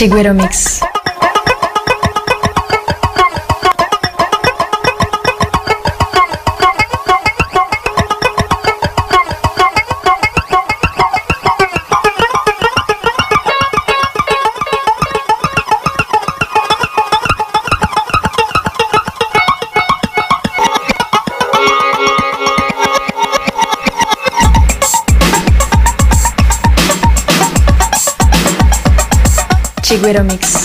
Chiguero Mix. Chiguero Mix.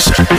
pressure.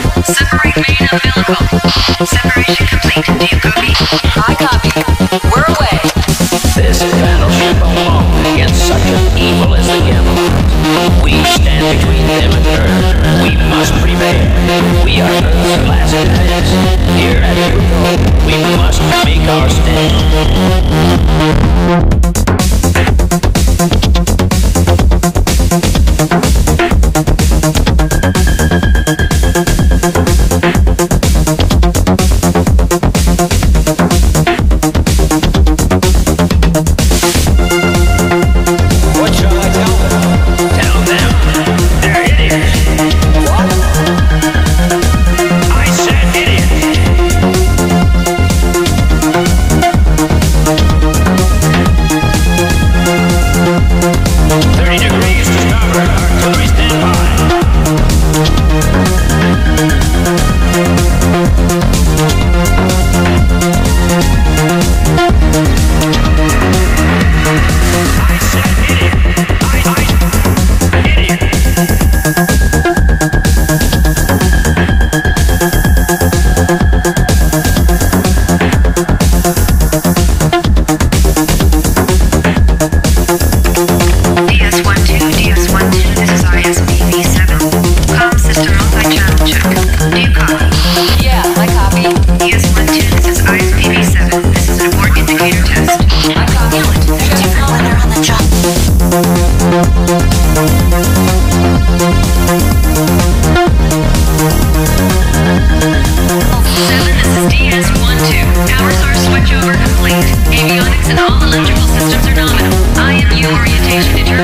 and all electrical systems are nominal. I am U orientation determined.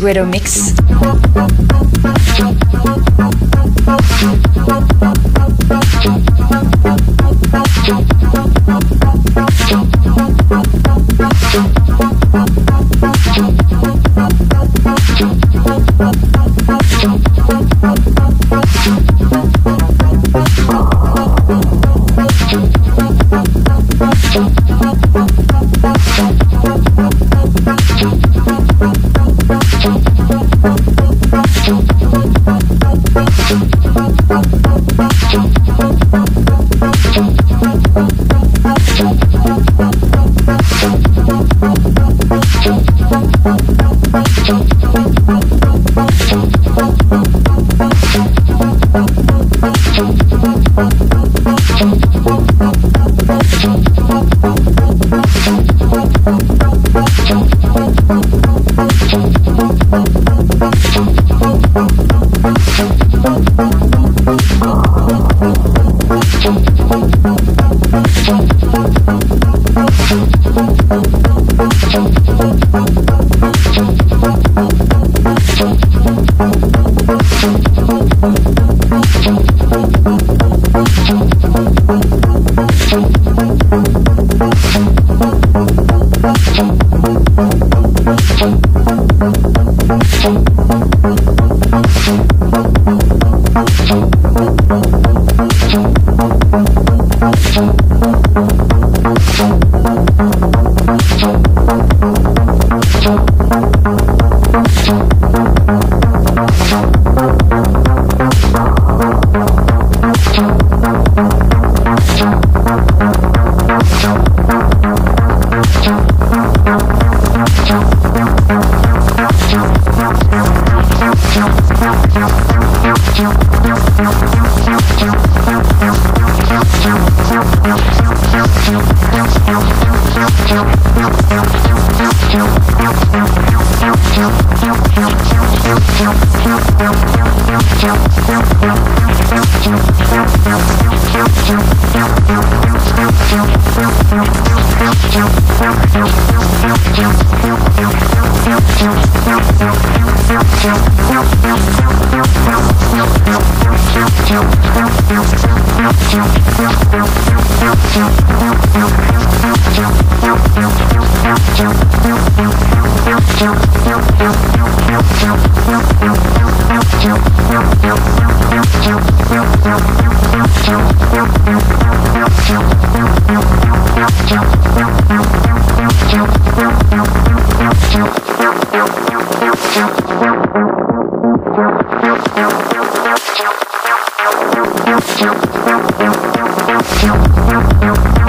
Chiguero Mix. Thank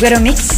Ibero Mix